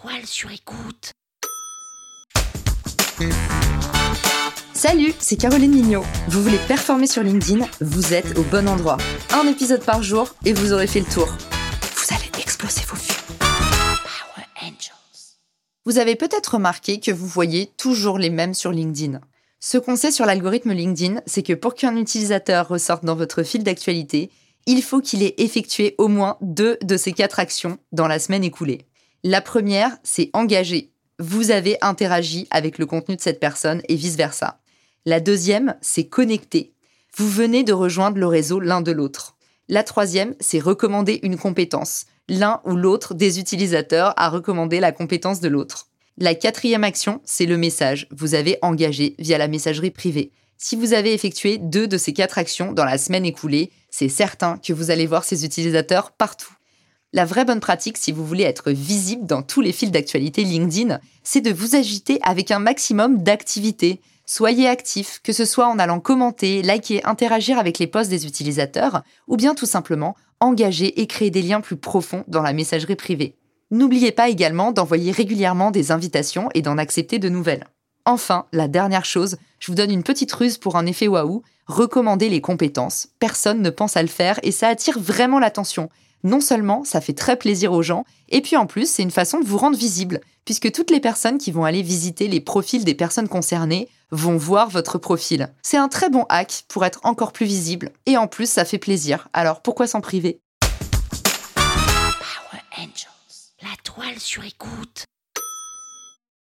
toile sur écoute. Salut, c'est Caroline Mignot. Vous voulez performer sur LinkedIn Vous êtes au bon endroit. Un épisode par jour et vous aurez fait le tour. Vous allez exploser vos vues. Power Angels. Vous avez peut-être remarqué que vous voyez toujours les mêmes sur LinkedIn. Ce qu'on sait sur l'algorithme LinkedIn, c'est que pour qu'un utilisateur ressorte dans votre fil d'actualité, il faut qu'il ait effectué au moins deux de ces quatre actions dans la semaine écoulée. La première, c'est engager. Vous avez interagi avec le contenu de cette personne et vice-versa. La deuxième, c'est connecter. Vous venez de rejoindre le réseau l'un de l'autre. La troisième, c'est recommander une compétence. L'un ou l'autre des utilisateurs a recommandé la compétence de l'autre. La quatrième action, c'est le message. Vous avez engagé via la messagerie privée. Si vous avez effectué deux de ces quatre actions dans la semaine écoulée, c'est certain que vous allez voir ces utilisateurs partout. La vraie bonne pratique, si vous voulez être visible dans tous les fils d'actualité LinkedIn, c'est de vous agiter avec un maximum d'activités. Soyez actif, que ce soit en allant commenter, liker, interagir avec les posts des utilisateurs, ou bien tout simplement engager et créer des liens plus profonds dans la messagerie privée. N'oubliez pas également d'envoyer régulièrement des invitations et d'en accepter de nouvelles. Enfin, la dernière chose, je vous donne une petite ruse pour un effet waouh, recommander les compétences. Personne ne pense à le faire et ça attire vraiment l'attention. Non seulement ça fait très plaisir aux gens, et puis en plus c'est une façon de vous rendre visible, puisque toutes les personnes qui vont aller visiter les profils des personnes concernées vont voir votre profil. C'est un très bon hack pour être encore plus visible, et en plus ça fait plaisir, alors pourquoi s'en priver? Power Angels. La toile sur écoute.